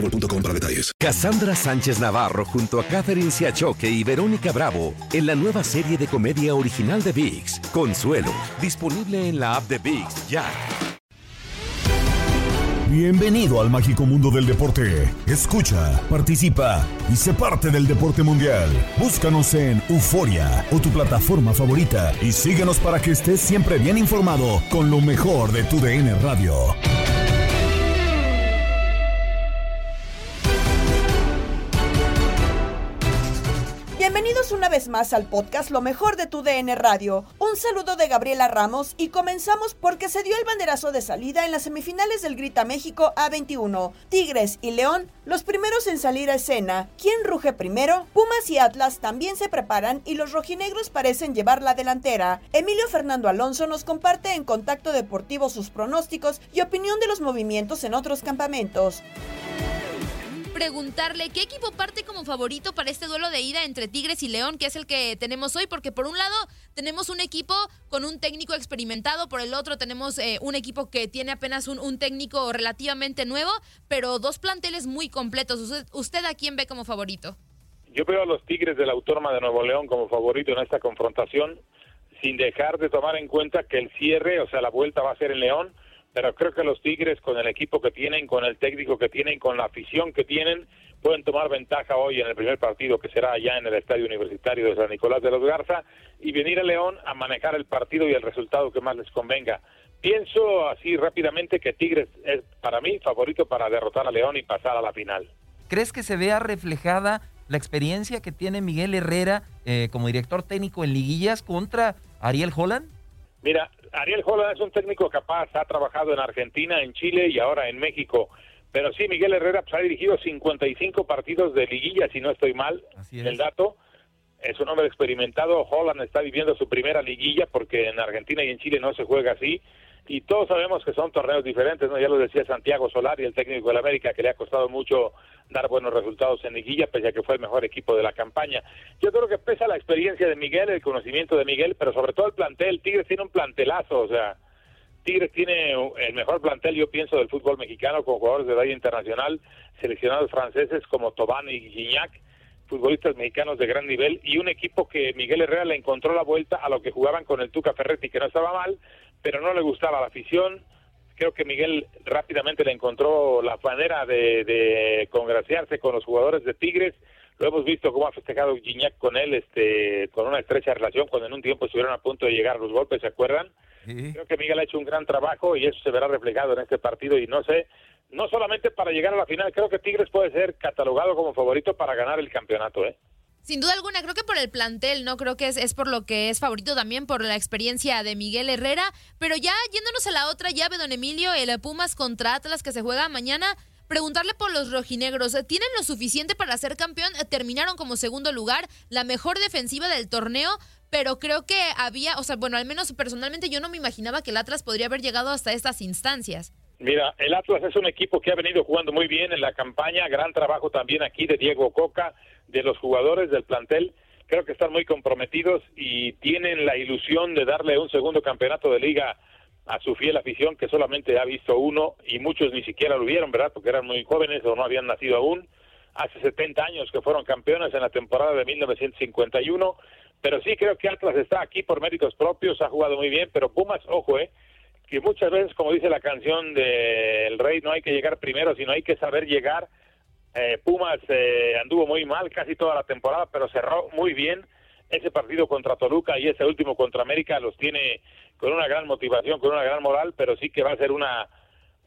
boostmobile.com para detalles. Cassandra Sánchez Navarro junto a Catherine Siachoque y Verónica Bravo en la nueva serie de comedia original de VIX, Consuelo, disponible en la app de VIX ya. Bienvenido al mágico mundo del deporte. Escucha, participa y sé parte del deporte mundial. Búscanos en Euforia o tu plataforma favorita y síguenos para que estés siempre bien informado con lo mejor de tu DN Radio. Bienvenidos una vez más al podcast Lo mejor de tu DN Radio. Un saludo de Gabriela Ramos y comenzamos porque se dio el banderazo de salida en las semifinales del Grita México A21. Tigres y León, los primeros en salir a escena. ¿Quién ruge primero? Pumas y Atlas también se preparan y los rojinegros parecen llevar la delantera. Emilio Fernando Alonso nos comparte en Contacto Deportivo sus pronósticos y opinión de los movimientos en otros campamentos preguntarle qué equipo parte como favorito para este duelo de ida entre Tigres y León, que es el que tenemos hoy, porque por un lado tenemos un equipo con un técnico experimentado, por el otro tenemos eh, un equipo que tiene apenas un, técnico relativamente nuevo, pero dos planteles muy completos. ¿Usted, ¿Usted a quién ve como favorito? Yo veo a los Tigres de la Autónoma de Nuevo León como favorito en esta confrontación, sin dejar de tomar en cuenta que el cierre, o sea, la vuelta va a ser en León pero creo que los Tigres con el equipo que tienen, con el técnico que tienen, con la afición que tienen, pueden tomar ventaja hoy en el primer partido que será allá en el Estadio Universitario de San Nicolás de los Garza y venir a León a manejar el partido y el resultado que más les convenga. Pienso así rápidamente que Tigres es para mí favorito para derrotar a León y pasar a la final. ¿Crees que se vea reflejada la experiencia que tiene Miguel Herrera eh, como director técnico en liguillas contra Ariel Holland? Mira, Ariel Holland es un técnico capaz, ha trabajado en Argentina, en Chile y ahora en México. Pero sí, Miguel Herrera pues, ha dirigido 55 partidos de liguilla, si no estoy mal, en el dato. Es un hombre experimentado. Holland está viviendo su primera liguilla porque en Argentina y en Chile no se juega así y todos sabemos que son torneos diferentes, ¿no? Ya lo decía Santiago Solari, el técnico del América, que le ha costado mucho dar buenos resultados en Liguilla, pese a que fue el mejor equipo de la campaña. Yo creo que pesa la experiencia de Miguel, el conocimiento de Miguel, pero sobre todo el plantel. Tigres tiene un plantelazo, o sea, Tigres tiene el mejor plantel, yo pienso, del fútbol mexicano, con jugadores de edad internacional, seleccionados franceses como Tobán y Gignac, futbolistas mexicanos de gran nivel, y un equipo que Miguel Herrera le encontró la vuelta a lo que jugaban con el Tuca Ferretti, que no estaba mal, pero no le gustaba la afición. Creo que Miguel rápidamente le encontró la manera de, congraciarse con los jugadores de Tigres. Lo hemos visto cómo ha festejado Gignac con él, este, con una estrecha relación, cuando en un tiempo estuvieron a punto de llegar los golpes, ¿se acuerdan? Creo que Miguel ha hecho un gran trabajo y eso se verá reflejado en este partido y no sé, no solamente para llegar a la final, creo que Tigres puede ser catalogado como favorito para ganar el campeonato, ¿eh? Sin duda alguna, creo que por el plantel, ¿no? Creo que es, es, por lo que es favorito también, por la experiencia de Miguel Herrera. Pero ya yéndonos a la otra llave, don Emilio, el Pumas contra Atlas que se juega mañana, preguntarle por los rojinegros. ¿Tienen lo suficiente para ser campeón? Terminaron como segundo lugar, la mejor defensiva del torneo, pero creo que había, o sea, bueno, al menos personalmente yo no me imaginaba que el Atlas podría haber llegado hasta estas instancias. Mira, el Atlas es un equipo que ha venido jugando muy bien en la campaña, gran trabajo también aquí de Diego Coca, de los jugadores del plantel, creo que están muy comprometidos y tienen la ilusión de darle un segundo campeonato de liga a su fiel afición que solamente ha visto uno y muchos ni siquiera lo vieron, ¿verdad? Porque eran muy jóvenes o no habían nacido aún. Hace 70 años que fueron campeones en la temporada de 1951, pero sí creo que Atlas está aquí por méritos propios, ha jugado muy bien, pero Pumas, ojo, eh, que muchas veces, como dice la canción del Rey, no hay que llegar primero, sino hay que saber llegar Eh, Pumas eh, anduvo muy mal casi toda la temporada, pero cerró muy bien ese partido contra Toluca y ese último contra América los tiene con una gran motivación, con una gran moral, pero sí que va a ser una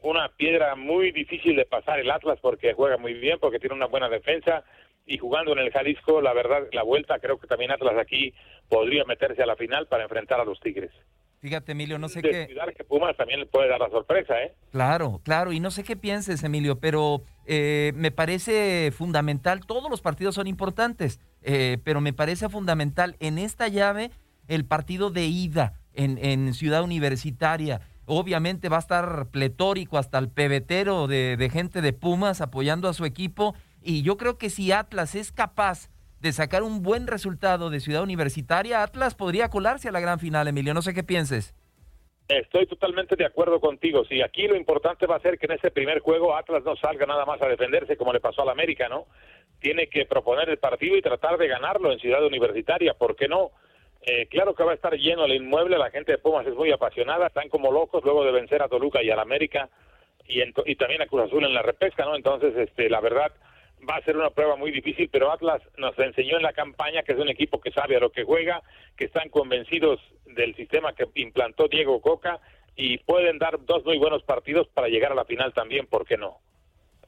una piedra muy difícil de pasar el Atlas porque juega muy bien, porque tiene una buena defensa y jugando en el Jalisco, la verdad, la vuelta creo que también Atlas aquí podría meterse a la final para enfrentar a los Tigres. Fíjate, Emilio, no sé qué. que Pumas también le puede dar la sorpresa, ¿eh? Claro, claro, y no sé qué pienses, Emilio, pero eh, me parece fundamental, todos los partidos son importantes, eh, pero me parece fundamental en esta llave el partido de ida en, en Ciudad Universitaria. Obviamente va a estar pletórico hasta el pebetero de, de gente de Pumas apoyando a su equipo, y yo creo que si Atlas es capaz de sacar un buen resultado de Ciudad Universitaria, Atlas podría colarse a la gran final, Emilio. No sé qué pienses. Estoy totalmente de acuerdo contigo. Sí, aquí lo importante va a ser que en ese primer juego Atlas no salga nada más a defenderse como le pasó al América, ¿no? Tiene que proponer el partido y tratar de ganarlo en Ciudad Universitaria. ¿Por qué no? Eh, claro que va a estar lleno el inmueble. La gente de Pumas es muy apasionada. Están como locos luego de vencer a Toluca y al América y, también a Cruz Azul en la repesca, ¿no? Entonces, este, la verdad va a ser una prueba muy difícil, pero Atlas nos enseñó en la campaña que es un equipo que sabe a lo que juega, que están convencidos del sistema que implantó Diego Coca y pueden dar dos muy buenos partidos para llegar a la final también, ¿por qué no?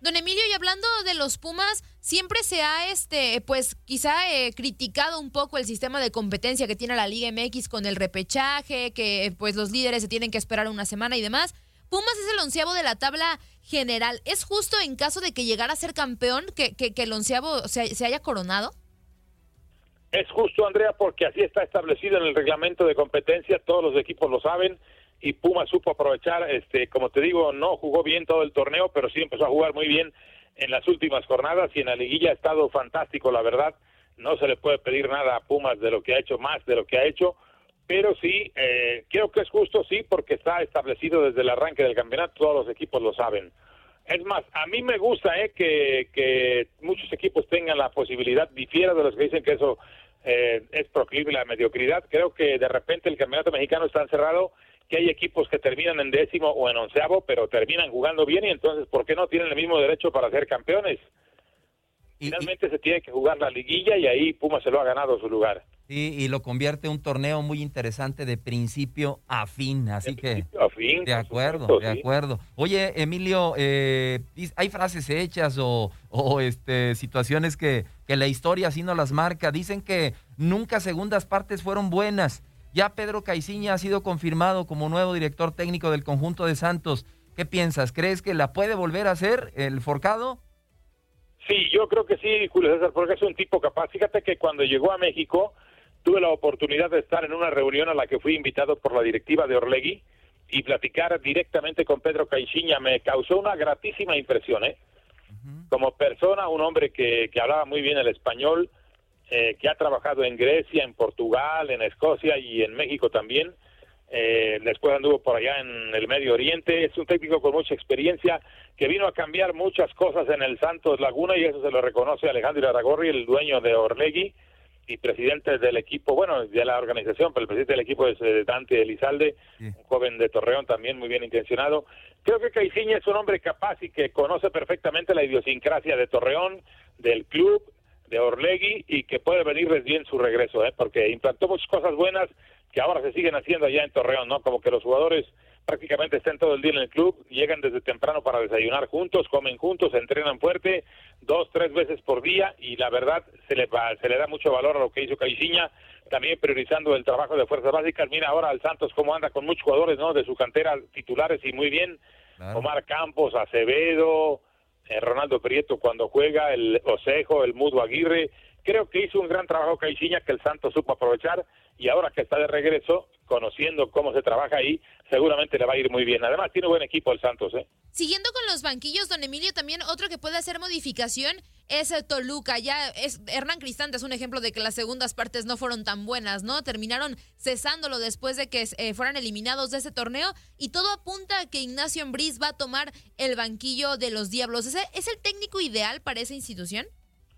Don Emilio, y hablando de los Pumas, siempre se ha, este, pues, quizá eh, criticado un poco el sistema de competencia que tiene la Liga MX con el repechaje, que pues los líderes se tienen que esperar una semana y demás. Pumas es el onceavo de la tabla general. ¿Es justo en caso de que llegara a ser campeón que, que, el onceavo se, haya coronado? Es justo, Andrea, porque así está establecido en el reglamento de competencia, todos los equipos lo saben y Pumas supo aprovechar, este, como te digo, no jugó bien todo el torneo, pero sí empezó a jugar muy bien en las últimas jornadas y en la liguilla ha estado fantástico, la verdad. No se le puede pedir nada a Pumas de lo que ha hecho, más de lo que ha hecho pero sí, eh, creo que es justo, sí, porque está establecido desde el arranque del campeonato, todos los equipos lo saben. Es más, a mí me gusta eh, que, muchos equipos tengan la posibilidad, difiera de los que dicen que eso eh, es proclive la mediocridad. Creo que de repente el campeonato mexicano está encerrado, que hay equipos que terminan en décimo o en onceavo, pero terminan jugando bien y entonces, ¿por qué no tienen el mismo derecho para ser campeones? Finalmente se tiene que jugar la liguilla y ahí Puma se lo ha ganado su lugar. Sí, y lo convierte en un torneo muy interesante de principio a fin, así que... A fin, de acuerdo, de acuerdo. Oye, Emilio, eh, ¿hay frases hechas o, o este, situaciones que, que la historia así no las marca? Dicen que nunca segundas partes fueron buenas. Ya Pedro Caiciña ha sido confirmado como nuevo director técnico del conjunto de Santos. ¿Qué piensas? ¿Crees que la puede volver a hacer el Forcado? Sí, yo creo que sí, Julio César, porque es un tipo capaz. Fíjate que cuando llegó a México tuve la oportunidad de estar en una reunión a la que fui invitado por la directiva de Orlegui y platicar directamente con Pedro Caixinha. Me causó una gratísima impresión, ¿eh? Como persona, un hombre que, que hablaba muy bien el español, eh, que ha trabajado en Grecia, en Portugal, en Escocia y en México también eh, después anduvo por allá en el Medio Oriente, es un técnico con mucha experiencia que vino a cambiar muchas cosas en el Santos Laguna y eso se lo reconoce Alejandro Aragorri, el dueño de Orlegui y presidente del equipo, bueno, de la organización, pero el presidente del equipo es eh, Dante Elizalde, un joven de Torreón también muy bien intencionado. Creo que Caiciña es un hombre capaz y que conoce perfectamente la idiosincrasia de Torreón, del club, de Orlegui y que puede venirles bien su regreso, ¿eh? porque implantó muchas cosas buenas que ahora se siguen haciendo allá en Torreón, ¿no? Como que los jugadores prácticamente estén todo el día en el club, llegan desde temprano para desayunar juntos, comen juntos, entrenan fuerte, dos, tres veces por día y la verdad se le, se le da mucho valor a lo que hizo Caixinha, también priorizando el trabajo de fuerzas básicas. Mira ahora al Santos cómo anda con muchos jugadores, ¿no? De su cantera titulares y muy bien. Omar Campos, Acevedo, eh, Ronaldo Prieto cuando juega, el Osejo, el Mudo Aguirre. Creo que hizo un gran trabajo Caixinha que el Santos supo aprovechar y ahora que está de regreso, conociendo cómo se trabaja ahí, seguramente le va a ir muy bien. Además, tiene buen equipo el Santos. ¿eh? Siguiendo con los banquillos, don Emilio, también otro que puede hacer modificación es el Toluca. Ya es Hernán Cristante es un ejemplo de que las segundas partes no fueron tan buenas, ¿no? Terminaron cesándolo después de que eh, fueran eliminados de ese torneo y todo apunta a que Ignacio Ambriz va a tomar el banquillo de los Diablos. ¿Es es el técnico ideal para esa institución?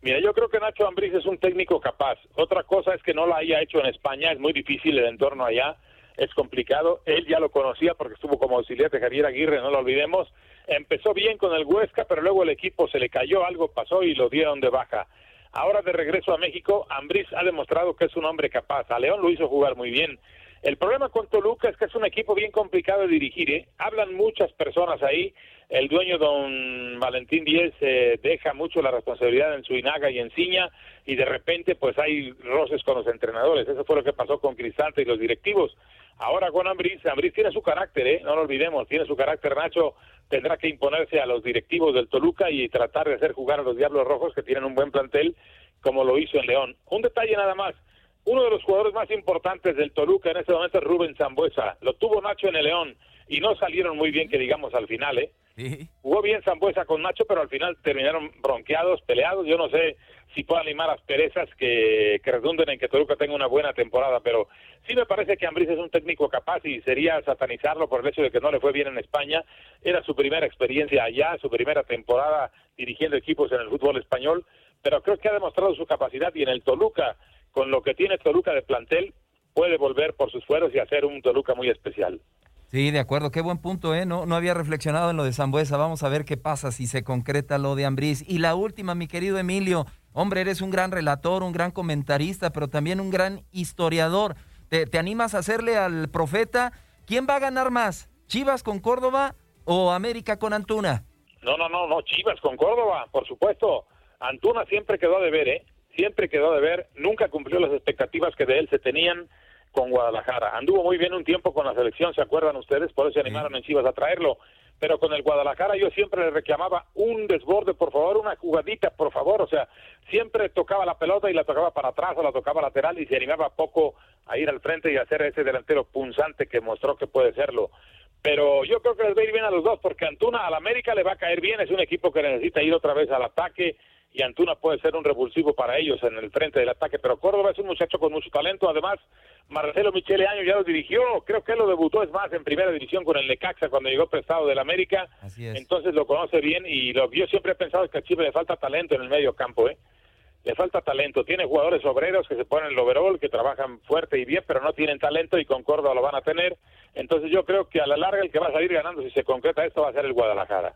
Mira, yo creo que Nacho Ambriz es un técnico capaz. Otra cosa es que no la haya hecho en España, es muy difícil el entorno allá. es complicado. Él ya lo conocía porque estuvo como auxiliar de Javier Aguirre, no lo olvidemos. Empezó bien con el Huesca, pero luego el equipo se le cayó, algo pasó y lo dieron de baja. Ahora de regreso a México, Ambriz ha demostrado que es un hombre capaz. A León lo hizo jugar muy bien. El problema con Toluca es que es un equipo bien complicado de dirigir. ¿eh? Hablan muchas personas ahí. El dueño, don Valentín Díez, eh, deja mucho la responsabilidad en Suinaga y en Ciña y de repente pues hay roces con los entrenadores. Eso fue lo que pasó con Cristante y los directivos. Ahora con Ambriz, Ambriz tiene su carácter, ¿eh? no lo olvidemos, tiene su carácter Nacho, tendrá que imponerse a los directivos del Toluca y tratar de hacer jugar a los Diablos Rojos que tienen un buen plantel como lo hizo en León. Un detalle nada más, uno de los jugadores más importantes del Toluca en este momento es Rubén Zambuesa. Lo tuvo Nacho en el León y no salieron muy bien, que digamos, al final, ¿eh? Jugó bien Zambuesa con Nacho, pero al final terminaron bronqueados, peleados. Yo no sé si puedo animar las perezas que, que redunden en que Toluca tenga una buena temporada, pero sí me parece que Ambriz es un técnico capaz y sería satanizarlo por el hecho de que no le fue bien en España. Era su primera experiencia allá, su primera temporada dirigiendo equipos en el fútbol español, pero creo que ha demostrado su capacidad y en el Toluca con lo que tiene Toluca de plantel, puede volver por sus fueros y hacer un Toluca muy especial. Sí, de acuerdo, qué buen punto, ¿eh? No, no había reflexionado en lo de Zambuesa, vamos a ver qué pasa si se concreta lo de Ambriz. Y la última, mi querido Emilio, hombre, eres un gran relator, un gran comentarista, pero también un gran historiador. ¿Te, te animas a hacerle al profeta? ¿Quién va a ganar más? ¿Chivas con Córdoba o América con Antuna? No, no, no, no, Chivas con Córdoba, por supuesto. Antuna siempre quedó de ver, ¿eh? Siempre quedó de ver, nunca cumplió las expectativas que de él se tenían con Guadalajara. Anduvo muy bien un tiempo con la selección, ¿se acuerdan ustedes? Por eso se animaron en Chivas a traerlo. Pero con el Guadalajara yo siempre le reclamaba un desborde, por favor, una jugadita, por favor. O sea, siempre tocaba la pelota y la tocaba para atrás o la tocaba lateral y se animaba poco a ir al frente y a hacer ese delantero punzante que mostró que puede serlo. Pero yo creo que les va a ir bien a los dos porque Antuna al América le va a caer bien, es un equipo que necesita ir otra vez al ataque y Antuna puede ser un revulsivo para ellos en el frente del ataque, pero Córdoba es un muchacho con mucho talento, además Marcelo Michele Año ya lo dirigió, creo que él lo debutó es más en primera división con el Necaxa cuando llegó prestado del América, entonces lo conoce bien y lo yo siempre he pensado que a Chile le falta talento en el medio campo, ¿eh? le falta talento, tiene jugadores obreros que se ponen el overall, que trabajan fuerte y bien, pero no tienen talento y con Córdoba lo van a tener, entonces yo creo que a la larga el que va a salir ganando si se concreta esto va a ser el Guadalajara.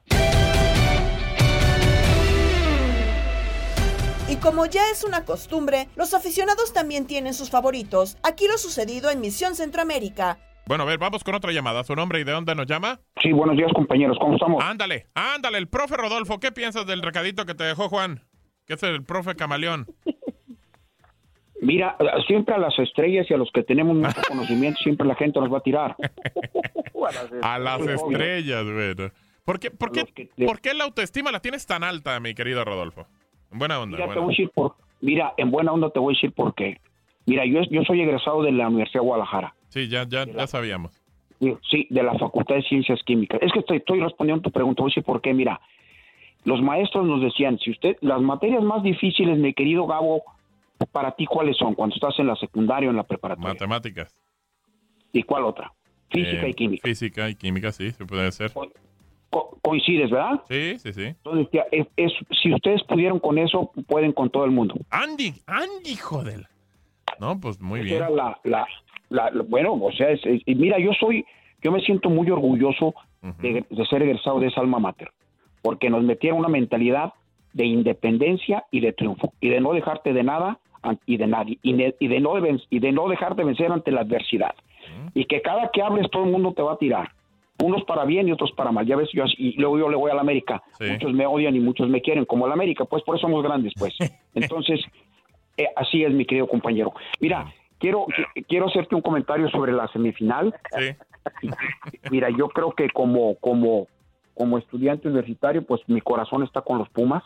Y como ya es una costumbre, los aficionados también tienen sus favoritos. Aquí lo sucedido en Misión Centroamérica. Bueno, a ver, vamos con otra llamada. ¿Su nombre y de dónde nos llama? Sí, buenos días, compañeros. ¿Cómo estamos? Ándale, ándale, el profe Rodolfo. ¿Qué piensas del recadito que te dejó Juan? Que es el profe Camaleón. Mira, siempre a las estrellas y a los que tenemos mucho conocimiento, siempre la gente nos va a tirar. a las estrellas, bueno. ¿Por qué, por, qué, ¿Por qué la autoestima la tienes tan alta, mi querido Rodolfo? En buena onda. Mira, Te voy a decir por, mira, en buena onda te voy a decir por qué. Mira, yo, yo soy egresado de la Universidad de Guadalajara. Sí, ya, ya, ya sabíamos. Sí, de la Facultad de Ciencias Químicas. Es que estoy, estoy respondiendo a tu pregunta, voy a decir por qué. Mira, los maestros nos decían, si usted, las materias más difíciles, mi querido Gabo, para ti, ¿cuáles son? Cuando estás en la secundaria o en la preparatoria. Matemáticas. ¿Y cuál otra? Física Eh, y química. Física y química, sí, se puede hacer. Co- coincides, ¿verdad? Sí, sí, sí. Entonces, es- es- si ustedes pudieron con eso, pueden con todo el mundo. Andy, Andy, joder. No, pues muy Esa bien. era la, la, la- la- bueno, o sea, es- y mira, yo soy, yo me siento muy orgulloso de, de ser egresado de esa alma mater, porque nos metieron una mentalidad de independencia y de triunfo, y de no dejarte de nada y de nadie, y de, y de no, de y de no dejarte vencer ante la adversidad. Y que cada que hables todo el mundo te va a tirar. Unos para bien y otros para mal. Ya ves, yo y luego yo le voy a la América. Sí. Muchos me odian y muchos me quieren, como la América, pues por eso somos grandes, pues. Entonces, eh, así es, mi querido compañero. Mira, quiero, qui- quiero hacerte un comentario sobre la semifinal. Sí. Mira, yo creo que como, como, como estudiante universitario, pues mi corazón está con los Pumas.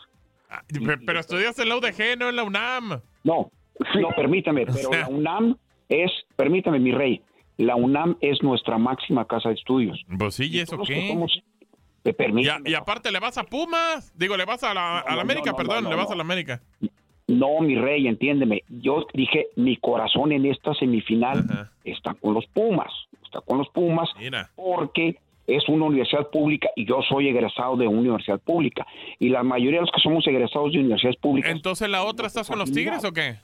Pe- Pero estudias en la UDG, no en la UNAM. No, no, permítame, pero la UNAM es, permítame, mi rey, la UNAM es nuestra máxima casa de estudios. Pues sí, ¿y eso qué? somos- me Y, a- permítame, y aparte le vas a Pumas. Digo, le vas a la, a la no, América, no, perdón, le vas a la América. No, mi rey, entiéndeme. Yo dije, mi corazón en esta semifinal está con los Pumas. Está con los Pumas Mira. porque es una universidad pública y yo soy egresado de una universidad pública. Y la mayoría de los que somos egresados de universidades públicas, Entonces la otra estás con los Tigres o qué?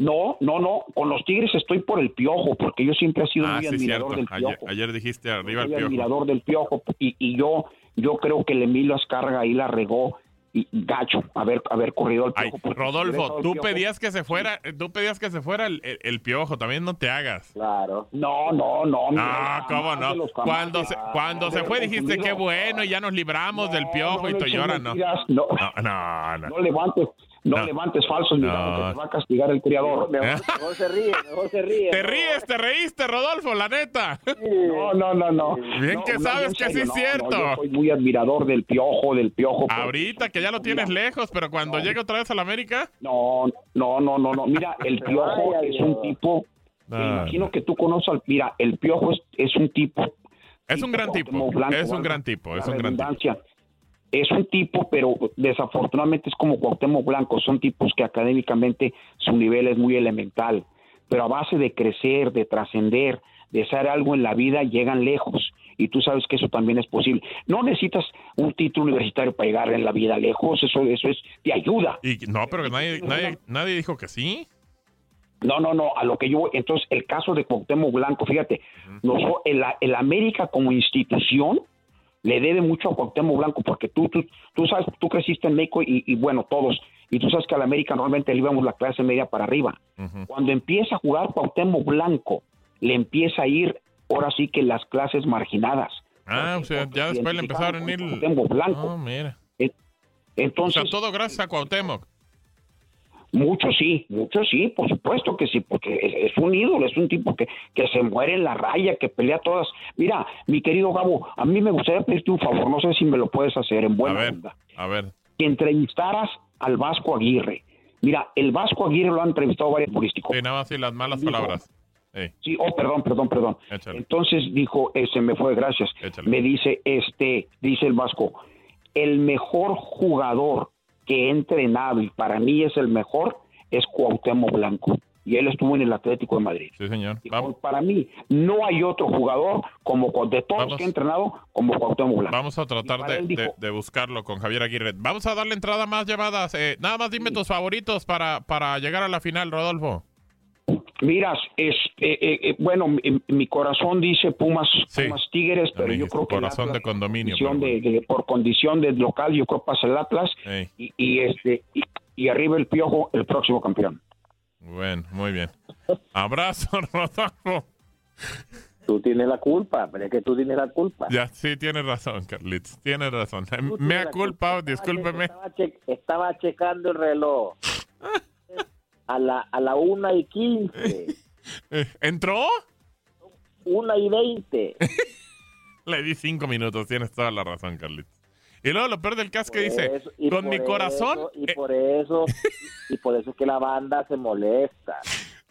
No, no, no. Con los Tigres estoy por el piojo, porque yo siempre he sido ah, muy admirador del piojo. Ayer, dijiste arriba el piojo. admirador del piojo. Y, y yo, yo creo que el Emilio Ascarga ahí la regó y gacho haber haber corrido al piojo. Rodolfo, tú pedías que se fuera, tú pedías que se fuera el, piojo, también no te hagas. Claro. No, no, no. No, cómo no. Cuando se, cuando se fue dijiste qué bueno y ya nos libramos del piojo y tú lloras, no. No, no, no. No levantes no, levantes falsos, no. te va a castigar el criador. Mejor, se ríe, mejor se ríe. Te ríes, te reíste, Rodolfo, la neta. No, no, no, no. Bien que sabes que sí es cierto. yo soy muy admirador del piojo, del piojo. Ahorita que ya lo tienes lejos, pero cuando llegue otra vez a la América. No, no, no, no, no. Mira, el piojo es un tipo. Me imagino que tú conoces al. Mira, el piojo es, es un tipo. Es un gran tipo. es un gran tipo. Es un gran tipo es un tipo, pero desafortunadamente es como Cuauhtémoc Blanco, son tipos que académicamente su nivel es muy elemental, pero a base de crecer, de trascender, de hacer algo en la vida, llegan lejos. Y tú sabes que eso también es posible. No necesitas un título universitario para llegar en la vida lejos, eso, eso es, de ayuda. Y, no, pero nadie, nadie, nadie dijo que sí. No, no, no, a lo que yo, entonces el caso de Cuauhtémoc Blanco, fíjate, el, el América como institución, le debe mucho a Cuauhtémoc Blanco porque tú, tú, tú sabes, tú creciste en México y, bueno, todos, y tú sabes que a la América normalmente le íbamos la clase media para arriba. Cuando empieza a jugar Cuauhtémoc Blanco, le empieza a ir ahora sí que las clases marginadas. Ah, o sea, ya después le empezaron a ir... Cuauhtémoc Blanco. Oh, mira. Entonces, o sea, todo gracias a Cuauhtémoc. Mucho sí, mucho sí, por supuesto que sí, porque es, un ídolo, es un tipo que, que se muere en la raya, que pelea todas. Mira, mi querido Gabo, a mí me gustaría pedirte un favor, no sé si me lo puedes hacer en buena a ver, A ver. Que entrevistaras al Vasco Aguirre. Mira, el Vasco Aguirre lo ha entrevistado varios políticos. Sí, nada más y las malas palabras. Sí, oh, perdón, perdón, perdón. Entonces dijo, ese me fue, gracias. Me dice, este, dice el Vasco, el mejor jugador que he entrenado y para mí es el mejor es Cuauhtémoc Blanco. Y él estuvo en el Atlético de Madrid. Sí, señor. Para mí, no hay otro jugador como de todos los que he entrenado como Cuauhtémoc Blanco. Vamos a tratar de, buscarlo con Javier Aguirre. Vamos a darle entrada más llamadas. Eh, nada más dime tus favoritos para, para llegar a la final, Rodolfo. Miras, este, eh, eh, bueno, mi, corazón dice Pumas, Pumas Tigres, pero yo creo que corazón de condominio, por condición de local, yo creo que pasa el Atlas y, este y, arriba el Piojo, el próximo campeón. Bueno, muy bien. Abrazo, Rodolfo. Tú tienes la culpa, pero es que tú tienes la culpa. Ya, sí, tienes razón, Carlitos, tienes razón. Me ha culpado, discúlpeme. Estaba, estaba checando el reloj. a la, a la una y quince. ¿Entró? Una y veinte. Le di cinco minutos, tienes toda la razón, Carlitos. Y luego lo peor del caso que dice, con mi corazón... y por eso, y por eso es que la banda se molesta.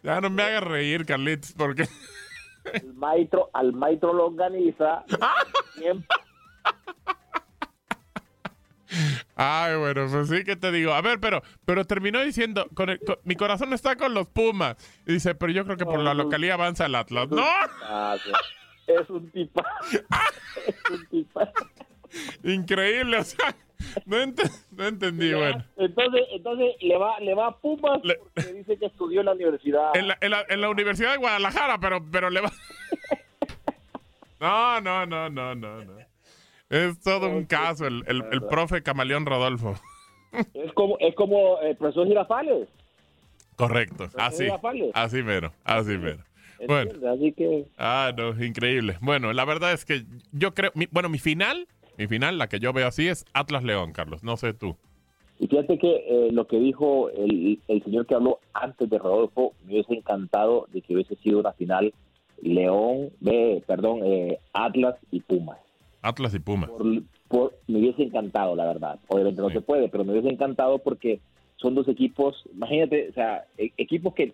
Ya no me hagas reír, Carlitos, porque... El maestro, al maestro lo organiza Ay, bueno, pues sí que te digo. A ver, pero, pero terminó diciendo, con, mi corazón está con los Pumas. Y dice, pero yo creo que por la localidad avanza el Atlas. ¡No! Es un tipa. Es un tipa. Increíble, o sea, no, entendí, bueno. Entonces, entonces le va, le va a Pumas porque dice que estudió en la universidad. En la, en la, Universidad de Guadalajara, pero, pero le va. No, no, no, no, no, no. Es todo un caso, el, el, profe Camaleón Rodolfo. Es como, es como el profesor Girafales. Correcto, así, así mero, así mero. Bueno, así que... Ah, no, increíble. Bueno, la verdad es que yo creo, bueno, mi final, mi final, la que yo veo así es Atlas León, Carlos, no sé tú. Y fíjate que eh, lo que dijo el, el, señor que habló antes de Rodolfo, me hubiese encantado de que hubiese sido una final León, eh, perdón, eh, Atlas y Pumas. Atlas y Pumas. Por, me hubiese encantado, la verdad. Obviamente no se puede, pero me hubiese encantado porque son dos equipos, imagínate, o sea, e, equipos que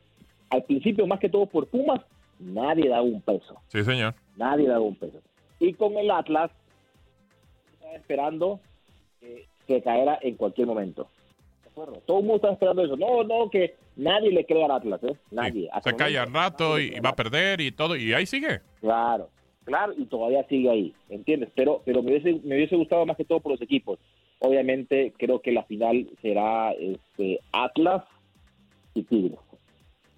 al principio, más que todo por Pumas, nadie da un peso. Sí, señor. Nadie da un peso. Y con el Atlas, estaba esperando que, que caera en cualquier momento. Todo el mundo está esperando eso. No, no, que nadie le cree al Atlas, ¿eh? Nadie. Se cae al rato y va a perder y todo, y ahí sigue. Claro. Claro, y todavía sigue ahí, ¿entiendes? Pero, pero me, hubiese, me hubiese gustado más que todo por los equipos. Obviamente creo que la final será este, Atlas y Tigres.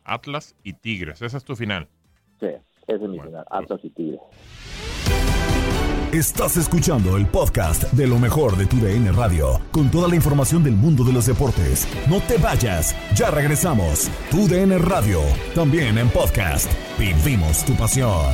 Atlas y Tigres. Esa es tu final. Sí, esa es mi final. Atlas y Tigres. Estás escuchando el podcast de lo mejor de tu DN Radio, con toda la información del mundo de los deportes. No te vayas, ya regresamos. Tu DN Radio, también en podcast. Vivimos tu pasión.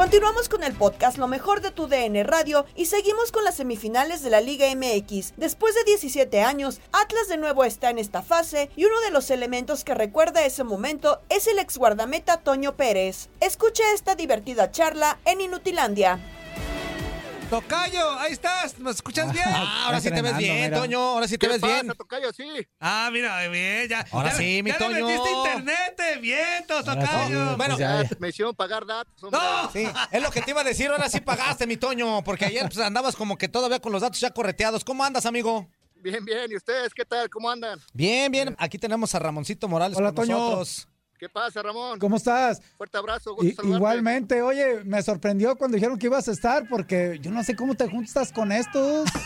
Continuamos con el podcast Lo mejor de tu DN Radio y seguimos con las semifinales de la Liga MX. Después de 17 años, Atlas de nuevo está en esta fase y uno de los elementos que recuerda ese momento es el ex guardameta Toño Pérez. Escucha esta divertida charla en Inutilandia. Tocayo, ahí estás, ¿nos escuchas bien? Ah, ahora sí te ves bien, Toño, ahora sí te ves bien. Tocayo, sí. Ah, mira, bien, ya. Ahora sí, mi ya Toño. le metiste internet, bien, Tocayo. Bueno, Me hicieron pagar datos. hombre. ¡No! Sí, es lo que te iba a decir, ahora sí pagaste, mi Toño, porque ayer pues, andabas como que todavía con los datos ya correteados. ¿Cómo andas, amigo? Bien, bien. ¿Y ustedes qué tal? ¿Cómo andan? Bien, bien. Aquí tenemos a Ramoncito Morales Hola, con Toño. nosotros. ¿Qué pasa, Ramón? ¿Cómo estás? Fuerte abrazo, gusto saludarte. igualmente, oye, me sorprendió cuando dijeron que ibas a estar porque yo no sé cómo te juntas con estos.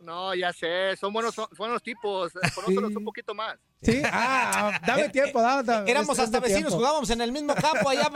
No, ya sé, son buenos, son buenos tipos. Conócelos Sí. un poquito más. Sí, ah, dame tiempo, dame, dame- Éramos hasta vecinos, tiempo. jugábamos en el mismo campo allá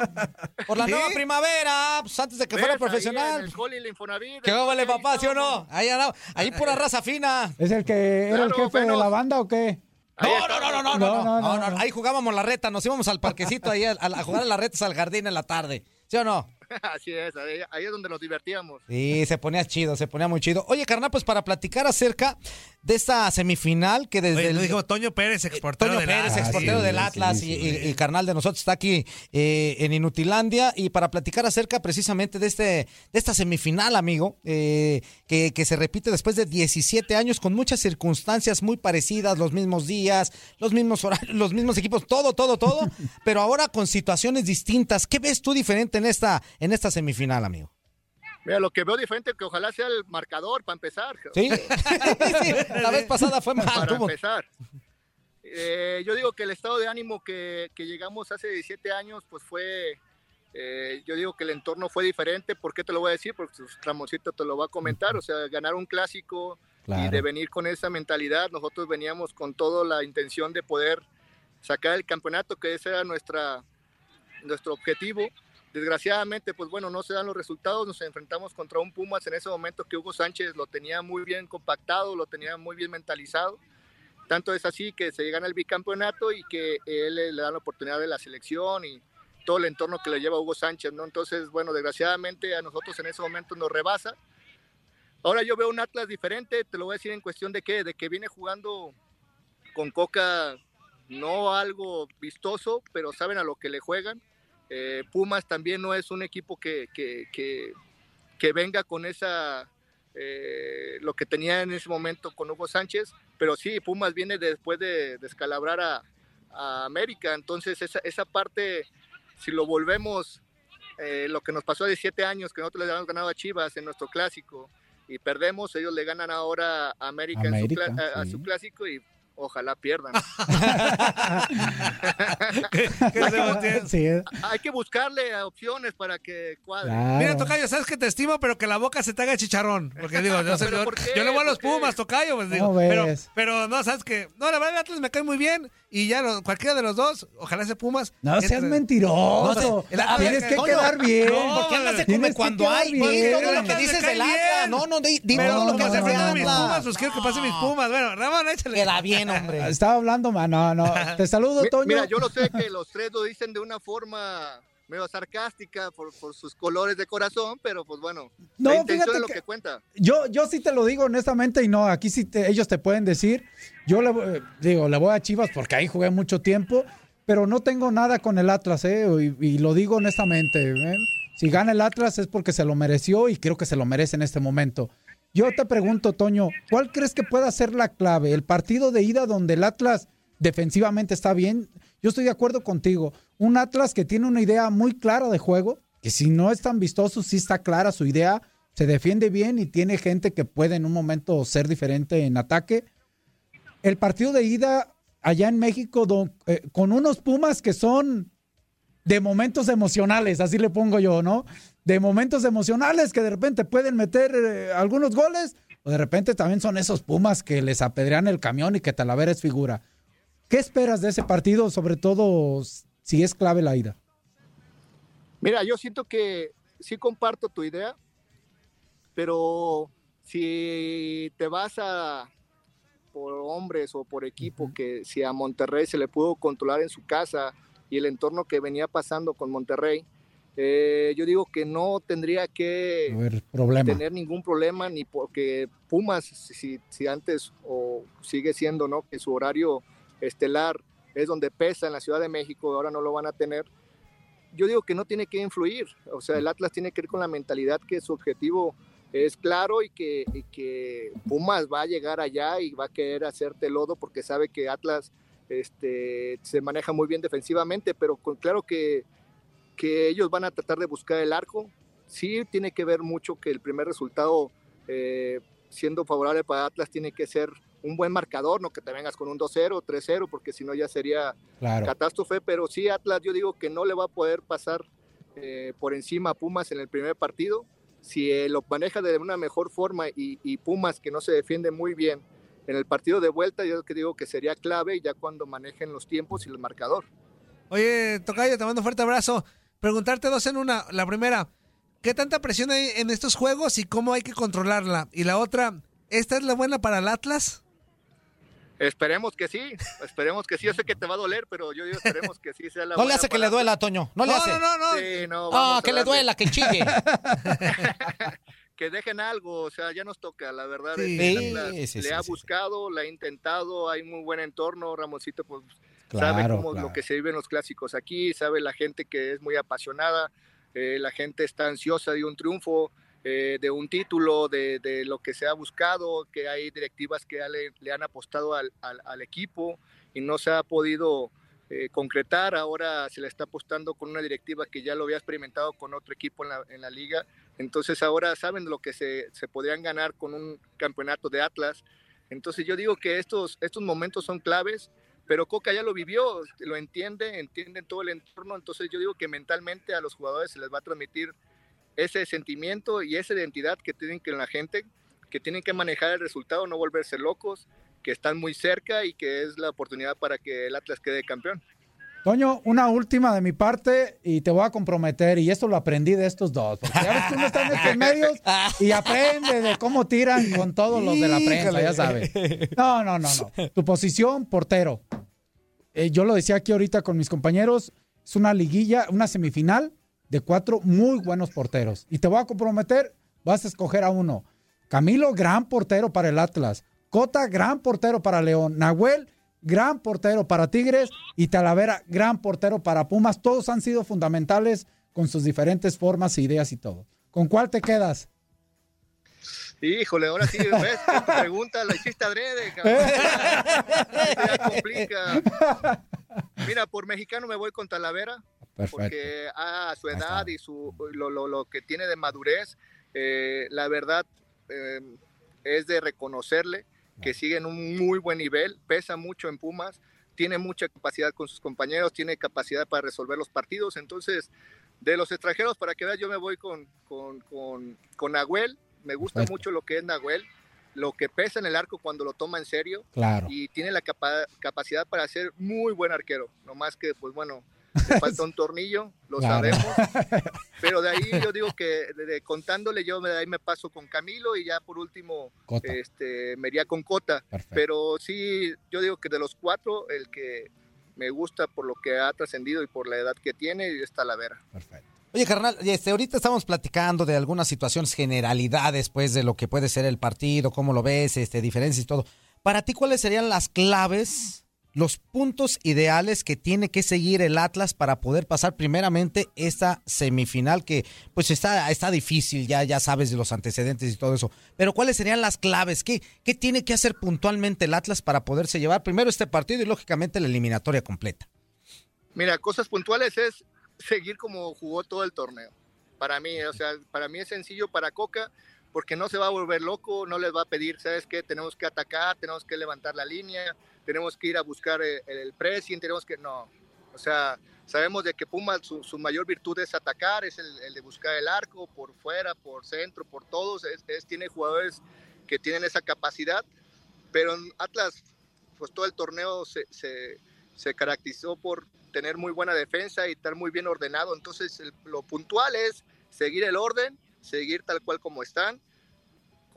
por la ¿Sí? nueva primavera, pues antes de que fuera en profesional. el Coli, la Infonavit, ¿Qué ahí vale, papá, sí o no? Ahí andaba, ahí pura raza fina. ¿Es el que era el jefe de la banda o qué? Ahí No, no, no, no, no, no, No, no, no, no, no, no. Ahí jugábamos la reta, nos íbamos al parquecito ahí a, a jugar a las retas al jardín en la tarde. ¿Sí o no? Así es, ahí, ahí es donde nos divertíamos. Sí, se ponía chido, se ponía muy chido. Oye, carnal, pues para platicar acerca de esta semifinal que desde Oye, el... lo dijo Toño Pérez, exportero Toño del Pérez, Atlas. exportero sí, del sí, Atlas sí, y, sí. y- y carnal de nosotros está aquí eh, en Inutilandia y para platicar acerca precisamente de este de esta semifinal, amigo, eh, que, que se repite después de 17 años con muchas circunstancias muy parecidas, los mismos días, los mismos horarios, los mismos equipos, todo, todo, todo, pero ahora con situaciones distintas. ¿Qué ves tú diferente en esta en esta semifinal, amigo? Mira, lo que veo diferente que ojalá sea el marcador para empezar. Sí, Sí, la vez pasada fue mal. para tuvo- empezar. Eh, yo digo que el estado de ánimo que, que llegamos hace 17 años, pues fue, eh, yo digo que el entorno fue diferente. ¿Por qué te lo voy a decir? Porque pues, Ramoncito te lo va a comentar. O sea, ganar un clásico y Claro. de venir con esa mentalidad, nosotros veníamos con toda la intención de poder sacar el campeonato, que ese era nuestra, nuestro objetivo. Desgraciadamente, pues bueno, no se dan los resultados. Nos enfrentamos contra un Pumas en ese momento que Hugo Sánchez lo tenía muy bien compactado, lo tenía muy bien mentalizado. Tanto es así que se gana el bicampeonato y que él le le dan la oportunidad de la selección y todo el entorno que le lleva Hugo Sánchez, ¿no? Entonces, bueno, desgraciadamente a nosotros en ese momento nos rebasa. Ahora yo veo un Atlas diferente, te lo voy a decir en cuestión de qué, de que viene jugando con Coca, no algo vistoso, pero saben a lo que le juegan. Eh, Pumas también no es un equipo que, que, que, que venga con esa, eh, lo que tenía en ese momento con Hugo Sánchez, pero sí, Pumas viene después de descalabrar a, a América, entonces esa, esa parte, si lo volvemos, eh, lo que nos pasó hace siete años, que nosotros le habíamos ganado a Chivas en nuestro clásico y perdemos, ellos le ganan ahora a América, en su, América, a- a sí. su clásico y ojalá pierdan. Eh, Hay que buscarle opciones para que cuadre. claro. Mira, Tocayo, sabes que te estimo, pero que la boca se te haga chicharrón. Porque digo, yo, sé- ¿Pero yo- por qué? yo le voy a los. Pumas, Tocayo, pues digo. ¿Cómo Pero, pero no, sabes que. No, la verdad, el Atlas me cae muy bien. Y ya lo- cualquiera de los dos, ojalá ese Pumas. No seas entre- mentiroso. No sé, a ver, Tienes que quedar bien. no, ¿Por qué andas de Tienes come cuando hay? bien. Todo lo que dices del Atlas. No, no, di, di Pero todo lo que se del enfrentan a mis Pumas, Atlas. pues quiero que pasen mis Pumas. Bueno, Ramón, échale. Queda bien, hombre. Estaba hablando, man. No, no. Te saludo, Toño. Mira, yo lo sé que los tres lo dicen de una forma medio sarcástica por, por sus colores de corazón, pero pues bueno, No, la intención fíjate es lo que- que, cuenta. Yo, yo sí te lo digo honestamente y no, aquí sí te- ellos te pueden decir. Yo le voy- digo, le voy a Chivas porque ahí jugué mucho tiempo, pero no tengo nada con el Atlas, ¿eh? y, lo digo honestamente. ¿eh? Si gana el Atlas es porque se lo mereció y creo que se lo merece en este momento. Yo te pregunto, Toño, ¿cuál crees que pueda ser la clave? ¿El partido de ida donde el Atlas defensivamente está bien? Yo estoy de acuerdo contigo. Un Atlas que tiene una idea muy clara de juego, que si no es tan vistoso, sí está clara su idea, se defiende bien y tiene gente que puede en un momento ser diferente en ataque. El partido de ida allá en México eh, con unos Pumas que son de momentos emocionales, así le pongo yo, ¿no? De momentos emocionales que de repente pueden meter eh, algunos goles o de repente también son esos Pumas que les apedrean el camión y que Talavera es figura. ¿Qué esperas de ese partido, sobre todo si es clave la ida? Mira, yo siento que sí comparto tu idea, pero si te vas a por hombres o por equipo, que si a Monterrey se le pudo controlar en su casa y el entorno que venía pasando con Monterrey, eh, yo digo que no tendría que tener ningún problema, ni porque Pumas, si, si, antes o sigue siendo, ¿no? Que su horario estelar es donde pesa en la Ciudad de México, ahora no lo van a tener. Yo digo que no tiene que influir, o sea, el Atlas tiene que ir con la mentalidad que su objetivo es claro y que, que Pumas va a llegar allá y va a querer hacerte lodo porque sabe que Atlas este, se maneja muy bien defensivamente, pero claro que, que ellos van a tratar de buscar el arco. Sí tiene que ver mucho que el primer resultado, eh, siendo favorable para Atlas, tiene que ser un buen marcador, no que te vengas con un 2-0, 3-0, porque si no ya sería catástrofe, pero sí Atlas yo digo que no le va a poder pasar eh, por encima a Pumas en el primer partido si eh, lo maneja de una mejor forma y, Pumas, que no se defiende muy bien en el partido de vuelta, yo que digo que sería clave ya cuando manejen los tiempos y el marcador. Oye, Tocayo, te mando un fuerte abrazo. Preguntarte dos en una. La primera, ¿qué tanta presión hay en estos juegos y cómo hay que controlarla? Y la otra, ¿esta es la buena para el Atlas? Esperemos que sí, esperemos que sí. Yo sé que te va a doler, pero yo digo, esperemos que sí sea la No le hace que le duela, Toño. No le hace. No, no, no. Sí, no, que le duela, que chille. que dejen algo, o sea, ya nos toca, la verdad. Sí, sí, le ha buscado, le ha intentado, hay muy buen entorno. Ramoncito, pues, sabe cómo lo que se vive en los clásicos aquí, sabe la gente que es muy apasionada, eh, la gente está ansiosa de un triunfo. Eh, de un título, de, lo que se ha buscado, que hay directivas que le, han apostado al, equipo y no se ha podido eh, concretar. Ahora se le está apostando con una directiva que ya lo había experimentado con otro equipo en la, liga. Entonces ahora saben lo que se, se, podrían ganar con un campeonato de Atlas. Entonces yo digo que estos, estos momentos son claves, pero Coca ya lo vivió, lo entiende, entiende todo el entorno. Entonces yo digo que mentalmente a los jugadores se les va a transmitir ese sentimiento y esa identidad que tienen que la gente, que tienen que manejar el resultado, no volverse locos, que están muy cerca y que es la oportunidad para que el Atlas quede campeón. Toño, una última de mi parte y te voy a comprometer, y esto lo aprendí de estos dos, porque ya ves que uno está en estos medios y aprende de cómo tiran con todos los de la prensa, ya sabes. No, no, no, no. Tu posición, portero. Eh, yo lo decía aquí ahorita con mis compañeros, es una liguilla, una semifinal de cuatro muy buenos porteros. Y te voy a comprometer, vas a escoger a uno. Camilo, gran portero para el Atlas. Cota, gran portero para León. Nahuel, gran portero para Tigres. Y Talavera, gran portero para Pumas. Todos han sido fundamentales con sus diferentes formas e ideas y todo. ¿Con cuál te quedas? Híjole, ahora sí, ¿ves? Pregunta la hiciste adrede, cabrón. complica. Mira, por mexicano me voy con Talavera porque a su edad y su, lo, lo, lo, que tiene de madurez, eh, la verdad eh, es de reconocerle que sigue en un muy buen nivel, pesa mucho en Pumas, tiene mucha capacidad con sus compañeros, tiene capacidad para resolver los partidos, entonces de los extranjeros, para que veas, yo me voy con, con, con, con Nahuel, me gusta mucho lo que es Nahuel, lo que pesa en el arco cuando lo toma en serio y tiene la capacidad para ser muy buen arquero, no más que pues bueno, le falta un tornillo, lo sabemos. Pero de ahí yo digo que contándole, yo de ahí me paso con Camilo y ya por último este, me iría con Cota. Pero sí, yo digo que de los cuatro, el que me gusta por lo que ha trascendido y por la edad que tiene es Talavera. Perfecto. Oye, carnal, este, ahorita estamos platicando de algunas situaciones, generalidades, pues, de lo que puede ser el partido, cómo lo ves, este, diferencias y todo. Para ti, ¿cuáles serían las claves los puntos ideales que tiene que seguir el Atlas para poder pasar primeramente esta semifinal que pues está, está difícil, ya, ya sabes de los antecedentes y todo eso. Pero ¿cuáles serían las claves? ¿Qué, ¿Qué tiene que hacer puntualmente el Atlas para poderse llevar primero este partido y lógicamente la eliminatoria completa? Mira, cosas puntuales es seguir como jugó todo el torneo. Para mí, o sea, para mí es sencillo para Coca porque no se va a volver loco, no les va a pedir, ¿sabes qué? Tenemos que atacar, tenemos que levantar la línea, tenemos que ir a buscar el, el pressing, tenemos que... No, o sea, sabemos de que Puma su, mayor virtud es atacar, es el, de buscar el arco por fuera, por centro, por todos, es, tiene jugadores que tienen esa capacidad, pero Atlas, pues todo el torneo se, se, se caracterizó por tener muy buena defensa y estar muy bien ordenado. Entonces, lo puntual es seguir el orden, seguir tal cual como están.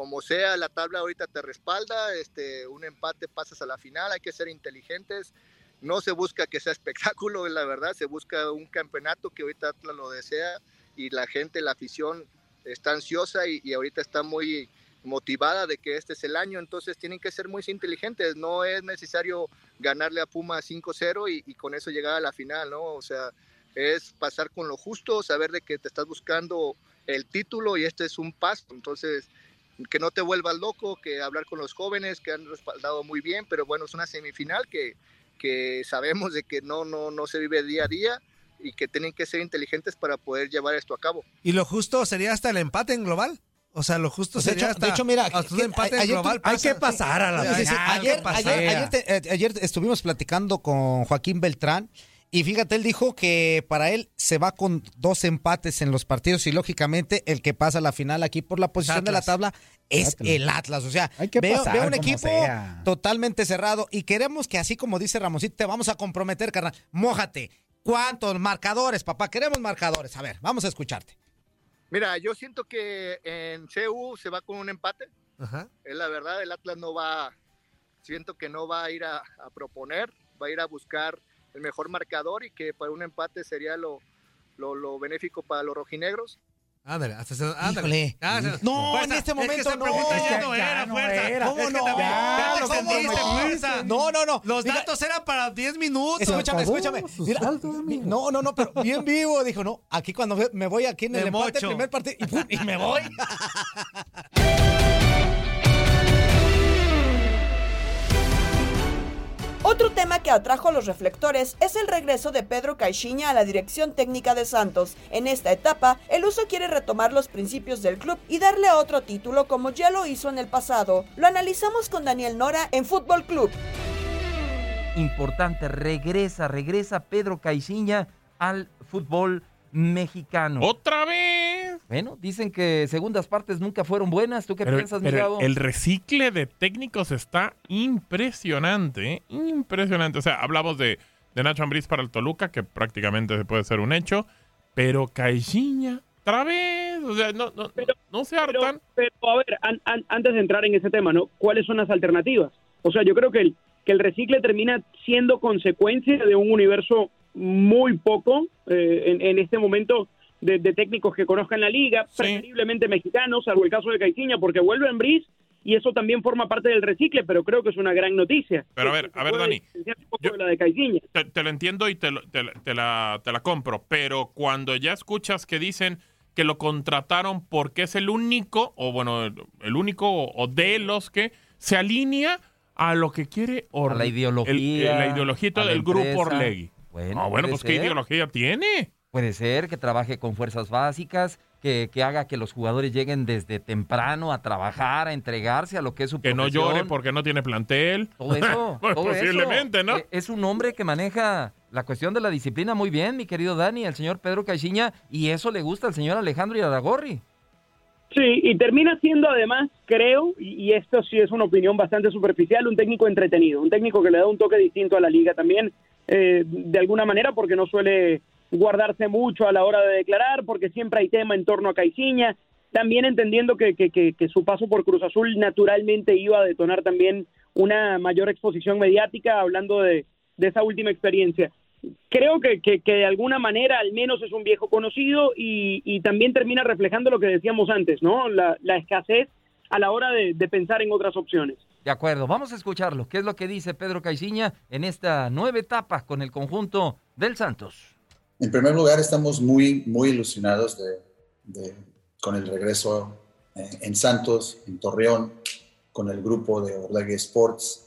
Como sea, la tabla ahorita te respalda, este, un empate pasas a la final, hay que ser inteligentes. No se busca que sea espectáculo, la verdad, se busca un campeonato que ahorita Atlas lo desea y la gente, la afición está ansiosa y, y ahorita está muy, motivada de que este es el año, entonces tienen que ser muy inteligentes, no es necesario ganarle a Puma 5-0 y, con eso llegar a la final, ¿no? O sea, es pasar con lo justo, saber de que te estás buscando el título y este es un paso, entonces que no te vuelvas loco, que hablar con los jóvenes que han respaldado muy bien, pero bueno, es una semifinal que, que sabemos de que no, no, no se vive día a día y que tienen que ser inteligentes para poder llevar esto a cabo. ¿Y lo justo sería hasta el empate en global? O sea, lo justo sería de hecho, de hecho mira, hay que pasar a la ayer, ayer, estuvimos platicando con Joaquín Beltrán y fíjate, él dijo que para él se va con dos empates en los partidos y lógicamente el que pasa a la final aquí por la posición de la tabla es el Atlas. O sea, veo, un equipo totalmente cerrado y queremos que así como dice Ramosito, te vamos a comprometer, carnal. Mójate. ¿Cuántos marcadores, papá? Queremos marcadores. A ver, vamos a escucharte. Mira, yo siento que en CU se va con un empate. Es la verdad, el Atlas no va, siento que no va a ir a, proponer, va a ir a buscar el mejor marcador y que para un empate sería lo, lo benéfico para los rojinegros. Ándale, hasta se, ándale. Ah, no, en este momento es que no. Ya, no era, fuerza. Era. ¿Cómo es no? Que ya, ya te fuerza. No, no, no. Los datos eran para 10 minutos. Escúchame, escúchame. Mira, no, no, no, pero bien vivo. Dijo, no, aquí cuando me voy aquí en el empate, primer partido, y, y me voy. Otro tema que atrajo los reflectores es el regreso de Pedro Caixinha a la dirección técnica de Santos. En esta etapa, el uso quiere retomar los principios del club y darle otro título como ya lo hizo en el pasado. Lo analizamos con Daniel Nora en Fútbol Club. Importante, regresa, regresa Pedro Caixinha al fútbol mexicano. ¡Otra vez! Bueno, dicen que segundas partes nunca fueron buenas. ¿Tú qué piensas, pero El recicle de técnicos está impresionante, ¿eh? impresionante. O sea, hablamos de, de Nacho Ambriz para el Toluca, que prácticamente se puede ser un hecho, pero Caixinha, otra vez, o sea, no, no, no se hartan. Pero, a ver, antes de entrar en ese tema, ¿no? ¿Cuáles son las alternativas? O sea, yo creo que el, que el recicle termina siendo consecuencia de un universo muy poco eh, en, este momento de, técnicos que conozcan la liga, preferiblemente mexicanos, salvo el caso de Caixinha, porque vuelve en Brice y eso también forma parte del recicle, pero creo que es una gran noticia. Pero a ver, a ver, Dani. la de te, te, lo entiendo y te, te, la, te la compro, pero cuando ya escuchas que dicen que lo contrataron porque es el único, o bueno, el único o de los que se alinea a lo que quiere a la ideología, la ideología del grupo Orlegui. Bueno, ah, bueno pues ¿qué ideología tiene? Puede ser que trabaje con fuerzas básicas, que, que, haga que los jugadores lleguen desde temprano a trabajar, a entregarse a lo que es su Que no llore porque no tiene plantel. Todo eso. pues posiblemente, ¿no? E, es un hombre que maneja la cuestión de la disciplina muy bien, mi querido Dani, el señor Pedro Caixinha, y eso le gusta al señor Alejandro Iraragorri. Sí, y termina siendo además, creo, y esto sí es una opinión bastante superficial, un técnico entretenido, un técnico que le da un toque distinto a la liga también, eh, de alguna manera, porque no suele guardarse mucho a la hora de declarar, porque siempre hay tema en torno a Caiciña, también entendiendo que, que, que, su paso por Cruz Azul naturalmente iba a detonar también una mayor exposición mediática, hablando de, de esa última experiencia creo que, que, de alguna manera al menos es un viejo conocido y, y también termina reflejando lo que decíamos antes, ¿no? La, la escasez a la hora de, de, pensar en otras opciones. De acuerdo, vamos a escucharlo. ¿Qué es lo que dice Pedro Caiciña en esta nueva etapa con el conjunto del Santos? En primer lugar, estamos muy, muy ilusionados con el regreso eh, en Santos, en Torreón, con el grupo de Orlegui Sports.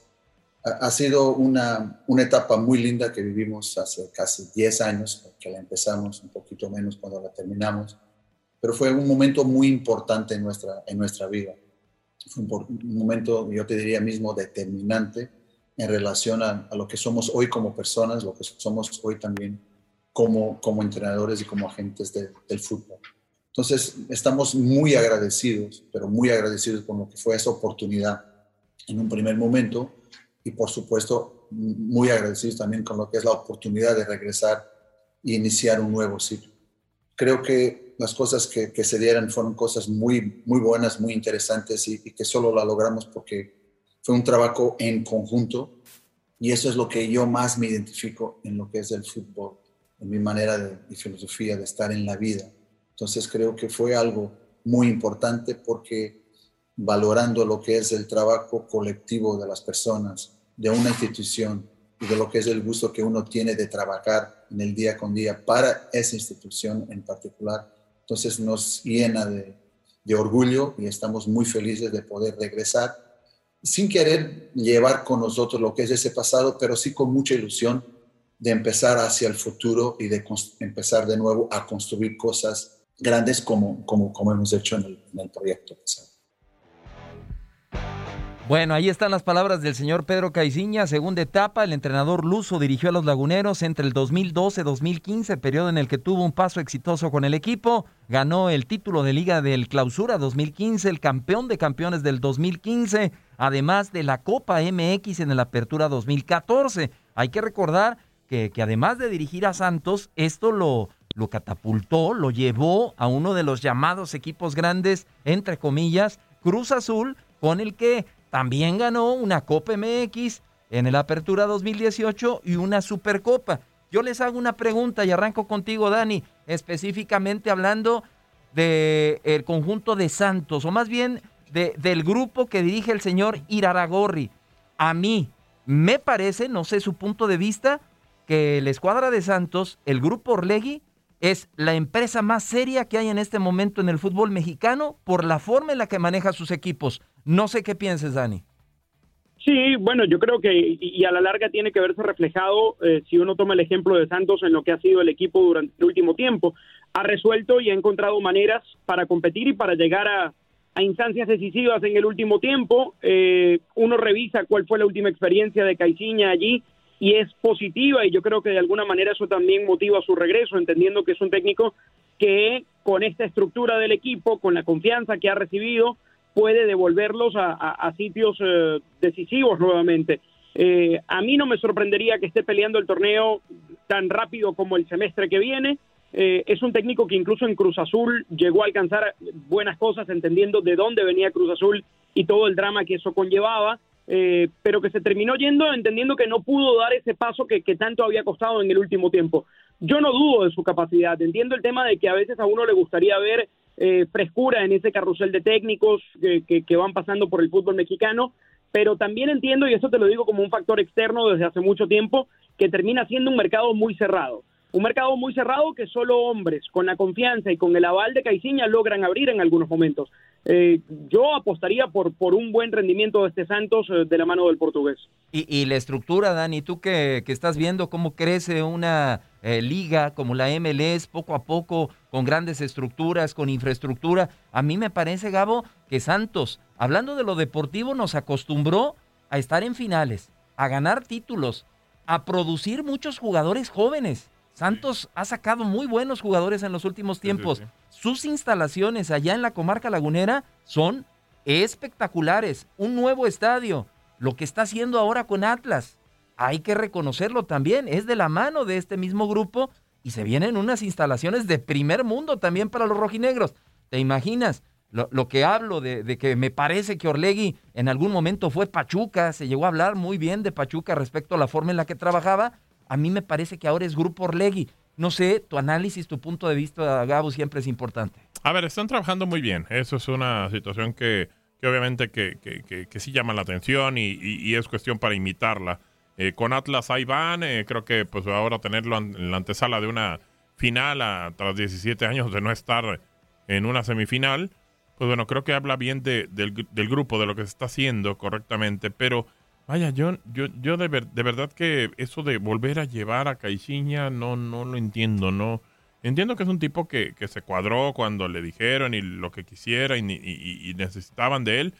Ha, sido una, una, etapa muy linda que vivimos hace casi 10 años, que la empezamos un poquito menos cuando la terminamos, pero fue un momento muy importante en nuestra, en nuestra vida. Fue un, momento, yo te diría mismo, determinante en relación a, lo que somos hoy como personas, lo que somos hoy también como, como entrenadores y como agentes del fútbol. Entonces, estamos muy agradecidos, pero muy agradecidos con lo que fue esa oportunidad en un primer momento y, por supuesto, muy agradecidos también con lo que es la oportunidad de regresar e iniciar un nuevo ciclo. Creo que las cosas que, que se dieron fueron cosas muy, muy buenas, muy interesantes y, y que solo la logramos porque fue un trabajo en conjunto. Y eso es lo que yo más me identifico en lo que es el fútbol, en mi manera de, mi filosofía de estar en la vida. Entonces creo que fue algo muy importante porque valorando lo que es el trabajo colectivo de las personas, de una institución y de lo que es el gusto que uno tiene de trabajar en el día con día para esa institución en particular, entonces nos llena de, orgullo y estamos muy felices de poder regresar sin querer llevar con nosotros lo que es ese pasado, pero sí con mucha ilusión de empezar hacia el futuro y de empezar de nuevo a construir cosas grandes como, como, como hemos hecho en el, proyecto Bueno, ahí están las palabras del señor Pedro Caiciña. Segunda etapa, el entrenador luso dirigió a los laguneros entre el 2012-2015, periodo en el que tuvo un paso exitoso con el equipo. Ganó el título de Liga del Clausura 2015, el campeón de campeones del 2015, además de la Copa MX en la Apertura 2014. Hay que recordar que, además de dirigir a Santos, esto lo catapultó, lo llevó a uno de los llamados equipos grandes, entre comillas, Cruz Azul, con el que también ganó una Copa MX en el Apertura 2018 y una Supercopa. Yo les hago una pregunta y arranco contigo, Dani, específicamente hablando del el conjunto de Santos, o más bien de, del grupo que dirige el señor Iraragorri. A mí me parece, no sé su punto de vista, que la escuadra de Santos, el grupo Orlegui, es la empresa más seria que hay en este momento en el fútbol mexicano por la forma en la que maneja sus equipos. No sé qué pienses, Dani. Sí, bueno, yo creo que y a la larga tiene que verse reflejado eh, si uno toma el ejemplo de Santos en lo que ha sido el equipo durante el último tiempo. Ha resuelto y ha encontrado maneras para competir y para llegar a, instancias decisivas en el último tiempo. Eh, uno revisa cuál fue la última experiencia de Caixinha allí y es positiva y yo creo que de alguna manera eso también motiva su regreso, entendiendo que es un técnico que con esta estructura del equipo, con la confianza que ha recibido, puede devolverlos a, sitios eh, decisivos nuevamente. Eh, a mí no me sorprendería que esté peleando el torneo tan rápido como el semestre que viene. Eh, es un técnico que incluso en Cruz Azul llegó a alcanzar buenas cosas, entendiendo de dónde venía Cruz Azul y todo el drama que eso conllevaba. Eh, pero que se terminó yendo entendiendo que no pudo dar ese paso que, tanto había costado en el último tiempo. Yo no dudo de su capacidad, entiendo el tema de que a veces a uno le gustaría ver eh, frescura en ese carrusel de técnicos que, van pasando por el fútbol mexicano, pero también entiendo, y eso te lo digo como un factor externo desde hace mucho tiempo, que termina siendo un mercado muy cerrado. Un mercado muy cerrado que solo hombres con la confianza y con el aval de Caiciña logran abrir en algunos momentos. Eh, yo apostaría por, por un buen rendimiento de este Santos eh, de la mano del portugués. Y, la estructura, Dani, tú que, estás viendo cómo crece una eh, liga como la MLS poco a poco, con grandes estructuras, con infraestructura, a mí me parece, Gabo, que Santos, hablando de lo deportivo, nos acostumbró a estar en finales, a ganar títulos, a producir muchos jugadores jóvenes. Santos ha sacado muy buenos jugadores en los últimos tiempos. Sus instalaciones allá en la comarca lagunera son espectaculares. Un nuevo estadio. Lo que está haciendo ahora con Atlas. Hay que reconocerlo también. Es de la mano de este mismo grupo y se vienen unas instalaciones de primer mundo también para los rojinegros. ¿Te imaginas? Lo, que hablo de, de, que me parece que Orlegui en algún momento fue Pachuca, se llegó a hablar muy bien de Pachuca respecto a la forma en la que trabajaba a mí me parece que ahora es Grupo Orlegui. No sé, tu análisis, tu punto de vista, Gabo, siempre es importante. A ver, están trabajando muy bien. Eso es una situación que, que obviamente que, que, que, sí llama la atención y, es cuestión para imitarla. Eh, con Atlas ahí van, eh, creo que pues ahora tenerlo en la antesala de una final tras 17 años de no estar en una semifinal, pues bueno, creo que habla bien de, del, grupo, de lo que se está haciendo correctamente, pero vaya, yo, yo, yo de, de verdad que eso de volver a llevar a Caixinha no, no lo entiendo, no. Entiendo que es un tipo que, que se cuadró cuando le dijeron y lo que quisiera y, necesitaban de él,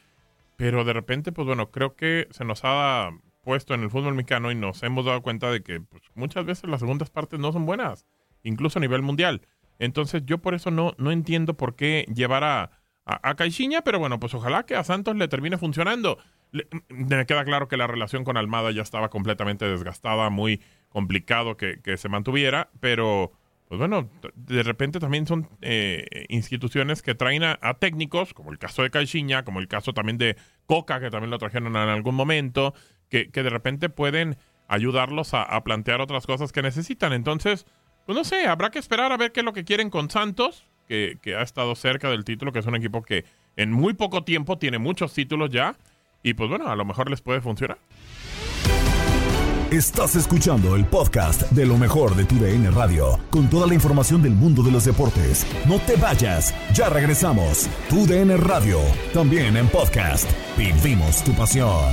pero de repente, pues bueno, creo que se nos ha puesto en el fútbol mexicano y nos hemos dado cuenta de que pues, muchas veces las segundas partes no son buenas, incluso a nivel mundial. Entonces yo por eso no, no entiendo por qué llevar a, Caixinha, pero bueno, pues ojalá que a Santos le termine funcionando. Me queda claro que la relación con Almada ya estaba completamente desgastada, muy complicado que, se mantuviera, pero pues bueno, de repente también son eh, instituciones que traen a, técnicos, como el caso de Caixinha, como el caso también de Coca, que también lo trajeron en algún momento, que, de repente pueden ayudarlos a, a, plantear otras cosas que necesitan. Entonces, pues no sé, habrá que esperar a ver qué es lo que quieren con Santos que, ha estado cerca del título, que es un equipo que en muy poco tiempo tiene muchos títulos ya. Y pues bueno, a lo mejor les puede funcionar. Estás escuchando el podcast de lo mejor de tu DN Radio, con toda la información del mundo de los deportes. No te vayas, ya regresamos. Tu DN Radio, también en podcast. Vivimos tu pasión.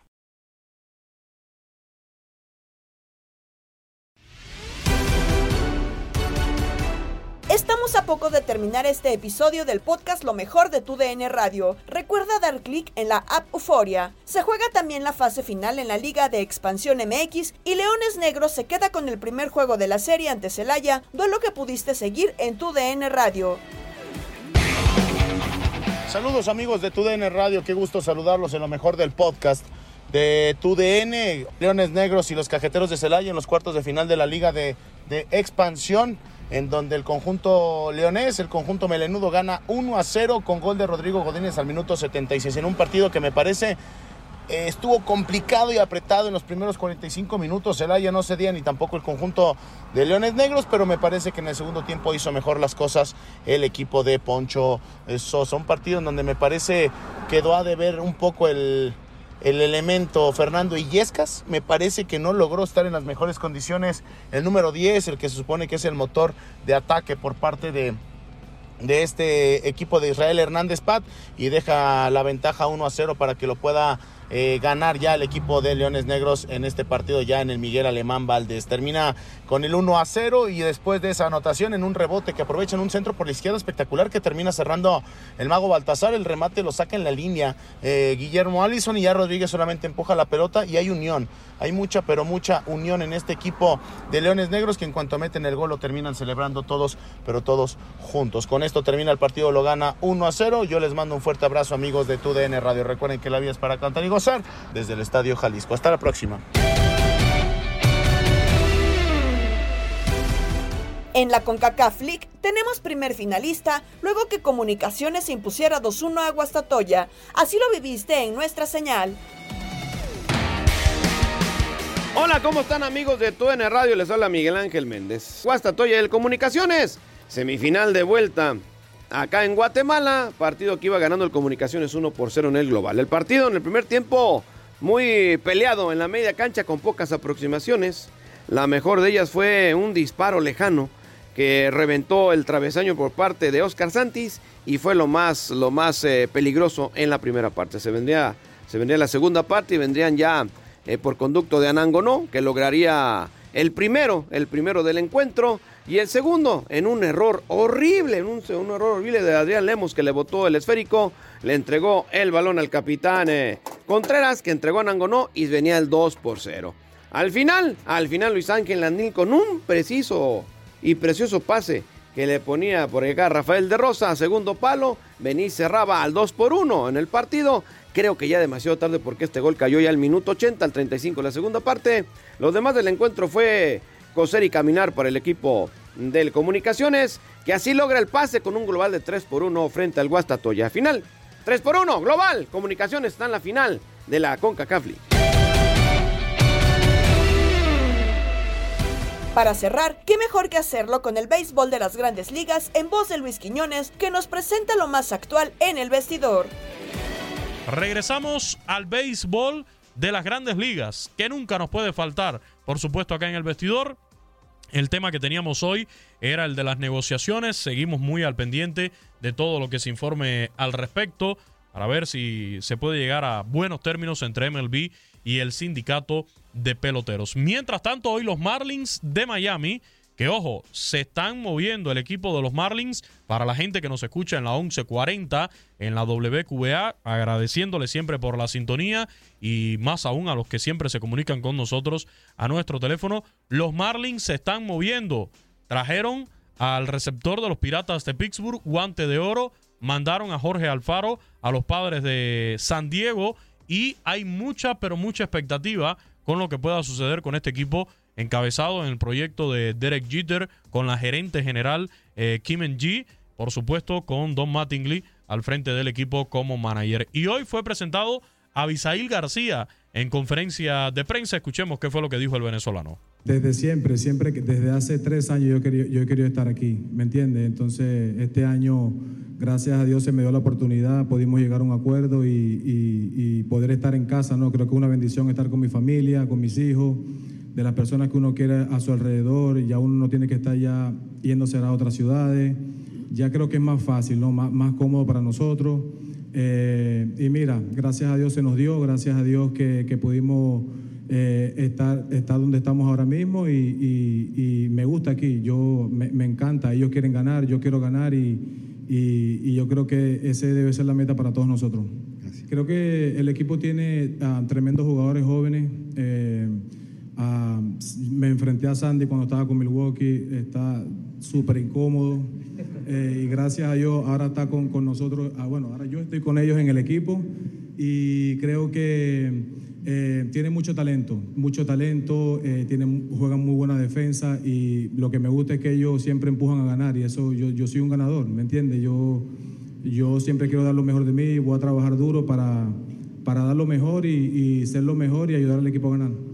Estamos a poco de terminar este episodio del podcast Lo mejor de tu DN Radio. Recuerda dar clic en la app Euforia. Se juega también la fase final en la Liga de Expansión MX y Leones Negros se queda con el primer juego de la serie ante Celaya, duelo que pudiste seguir en tu DN Radio. Saludos amigos de tu DN Radio, qué gusto saludarlos en lo mejor del podcast de tu DN, Leones Negros y los Cajeteros de Celaya en los cuartos de final de la Liga de, de Expansión en donde el conjunto leonés, el conjunto melenudo gana 1 a 0 con gol de Rodrigo Godínez al minuto 76 en un partido que me parece eh, estuvo complicado y apretado en los primeros 45 minutos. El Aya no cedía ni tampoco el conjunto de Leones Negros, pero me parece que en el segundo tiempo hizo mejor las cosas el equipo de Poncho Sosa. Un partido en donde me parece quedó a deber un poco el, el elemento Fernando Illescas. Me parece que no logró estar en las mejores condiciones. El número 10, el que se supone que es el motor de ataque por parte de, de este equipo de Israel Hernández Pat y deja la ventaja 1 a 0 para que lo pueda eh, ganar ya el equipo de Leones Negros en este partido ya en el Miguel Alemán Valdés. Termina con el 1 a 0 y después de esa anotación en un rebote que aprovecha en un centro por la izquierda espectacular que termina cerrando el mago Baltasar, el remate lo saca en la línea eh, Guillermo Allison y ya Rodríguez solamente empuja la pelota y hay unión. Hay mucha, pero mucha unión en este equipo de Leones Negros que en cuanto meten el gol lo terminan celebrando todos, pero todos juntos. Con esto termina el partido, lo gana 1 a 0. Yo les mando un fuerte abrazo amigos de TUDN Radio. Recuerden que la vida es para cantar y desde el Estadio Jalisco. Hasta la próxima. En la CONCACAF League tenemos primer finalista luego que Comunicaciones se impusiera 2-1 a Guastatoya. Así lo viviste en nuestra señal. Hola, ¿cómo están amigos de TUN Radio? Les habla Miguel Ángel Méndez. Guastatoya del Comunicaciones, semifinal de vuelta acá en Guatemala, partido que iba ganando el Comunicaciones 1 por 0 en el global. El partido en el primer tiempo muy peleado en la media cancha con pocas aproximaciones. La mejor de ellas fue un disparo lejano que reventó el travesaño por parte de Oscar Santis y fue lo más, lo más eh, peligroso en la primera parte. Se vendría, se vendría la segunda parte y vendrían ya eh, por conducto de Anangonó, que lograría el primero, el primero del encuentro, y el segundo en un error horrible, en un, error horrible de Adrián Lemos que le botó el esférico, le entregó el balón al capitán eh, Contreras, que entregó a Anangonó y venía el 2 por 0. Al final, al final Luis Ángel Landín con un preciso y precioso pase que le ponía por acá Rafael de Rosa segundo palo. Vení cerraba al 2 por 1 en el partido. Creo que ya demasiado tarde porque este gol cayó ya al minuto 80, al 35 la segunda parte. Lo demás del encuentro fue coser y caminar para el equipo del Comunicaciones, que así logra el pase con un global de 3 por 1 frente al Guastatoya. Final 3 por 1, global. Comunicaciones está en la final de la CONCACAF. Para cerrar, qué mejor que hacerlo con el béisbol de las grandes ligas en voz de Luis Quiñones, que nos presenta lo más actual en el vestidor. Regresamos al béisbol de las grandes ligas, que nunca nos puede faltar, por supuesto, acá en el vestidor. El tema que teníamos hoy era el de las negociaciones. Seguimos muy al pendiente de todo lo que se informe al respecto para ver si se puede llegar a buenos términos entre MLB y el sindicato de peloteros. Mientras tanto, hoy los Marlins de Miami, que ojo, se están moviendo el equipo de los Marlins para la gente que nos escucha en la 1140, en la WQA, agradeciéndole siempre por la sintonía y más aún a los que siempre se comunican con nosotros a nuestro teléfono. Los Marlins se están moviendo. Trajeron al receptor de los Piratas de Pittsburgh, guante de oro, mandaron a Jorge Alfaro a los padres de San Diego y hay mucha, pero mucha expectativa con lo que pueda suceder con este equipo encabezado en el proyecto de Derek Jeter con la gerente general eh, Kim G, por supuesto con Don Mattingly al frente del equipo como manager. Y hoy fue presentado Abisail García en conferencia de prensa. Escuchemos qué fue lo que dijo el venezolano. Desde siempre, siempre, desde hace tres años yo he querido, yo estar aquí, ¿me entiendes? Entonces, este año, gracias a Dios, se me dio la oportunidad, pudimos llegar a un acuerdo y, y, poder estar en casa, ¿no? Creo que es una bendición estar con mi familia, con mis hijos, de las personas que uno quiere a su alrededor, ya uno no tiene que estar ya yéndose a otras ciudades, ya creo que es más fácil, ¿no? Más, más cómodo para nosotros. Eh, y mira, gracias a Dios se nos dio, gracias a Dios que, que pudimos eh, estar, estar, donde estamos ahora mismo y, y, me gusta aquí, yo me, me, encanta, ellos quieren ganar, yo quiero ganar y, y, yo creo que ese debe ser la meta para todos nosotros. Creo que el equipo tiene tremendos jugadores jóvenes. Eh, uh, me enfrenté a Sandy cuando estaba con Milwaukee, está súper incómodo. Eh, y gracias a Dios ahora está con, con nosotros. Ah, bueno, ahora yo estoy con ellos en el equipo y creo que eh, tiene mucho talento, mucho talento, eh, juegan muy buena defensa y lo que me gusta es que ellos siempre empujan a ganar y eso yo, yo soy un ganador, ¿me entiendes? Yo, yo siempre quiero dar lo mejor de mí, voy a trabajar duro para, para dar lo mejor y, y ser lo mejor y ayudar al equipo a ganar.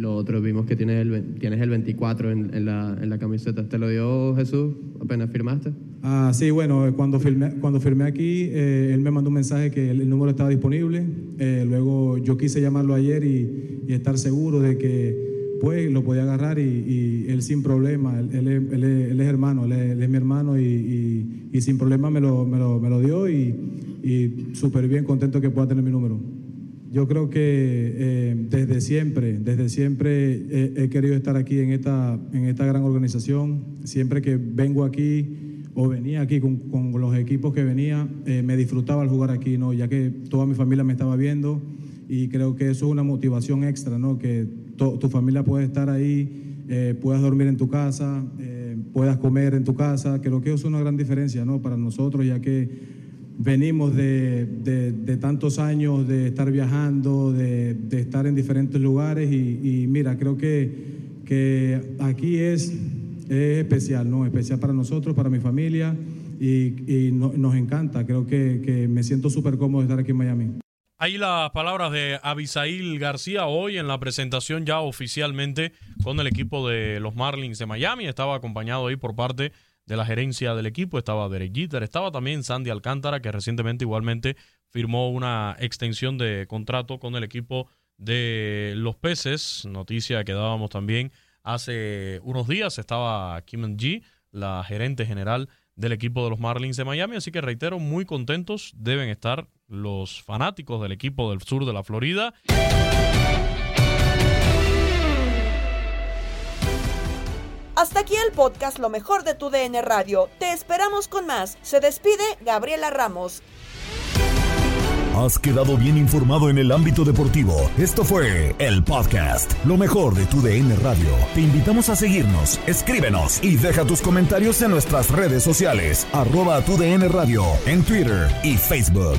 Lo otro, vimos que tienes el, tienes el 24 en, la, en la camiseta. ¿Te lo dio Jesús apenas firmaste? Ah, sí, bueno, cuando firmé, cuando firmé aquí, eh, él me mandó un mensaje que el, número estaba disponible. Eh, luego yo quise llamarlo ayer y, estar seguro de que pues lo podía agarrar y, él sin problema, él es hermano, él es, mi hermano y, y, sin problema me lo, me lo, me lo dio y, súper bien contento que pueda tener mi número. Yo creo que eh, desde siempre, desde siempre he, querido estar aquí en esta, en esta gran organización. Siempre que vengo aquí o venía aquí con, con los equipos que venía, eh, me disfrutaba al jugar aquí, ¿no? ya que toda mi familia me estaba viendo y creo que eso es una motivación extra, ¿no? que tu familia puede estar ahí, eh, puedas dormir en tu casa, puedas comer en tu casa. Creo que eso es una gran diferencia ¿no? para nosotros, ya que venimos de, de, tantos años de estar viajando, de, de estar en diferentes lugares y, mira, creo que, que aquí es, es, especial, ¿no? Especial para nosotros, para mi familia y, y no, nos encanta. Creo que, que me siento súper cómodo de estar aquí en Miami. Ahí las palabras de Abisail García hoy en la presentación ya oficialmente con el equipo de los Marlins de Miami. Estaba acompañado ahí por parte de la gerencia del equipo, estaba Derek estaba también Sandy Alcántara, que recientemente igualmente firmó una extensión de contrato con el equipo de los peces, noticia que dábamos también hace unos días, estaba Kim G, la gerente general del equipo de los Marlins de Miami, así que reitero, muy contentos deben estar los fanáticos del equipo del sur de la Florida. Hasta aquí el podcast Lo mejor de tu DN Radio. Te esperamos con más. Se despide Gabriela Ramos. Has quedado bien informado en el ámbito deportivo. Esto fue el podcast, lo mejor de tu DN Radio. Te invitamos a seguirnos, escríbenos y deja tus comentarios en nuestras redes sociales, arroba tu DN Radio, en Twitter y Facebook.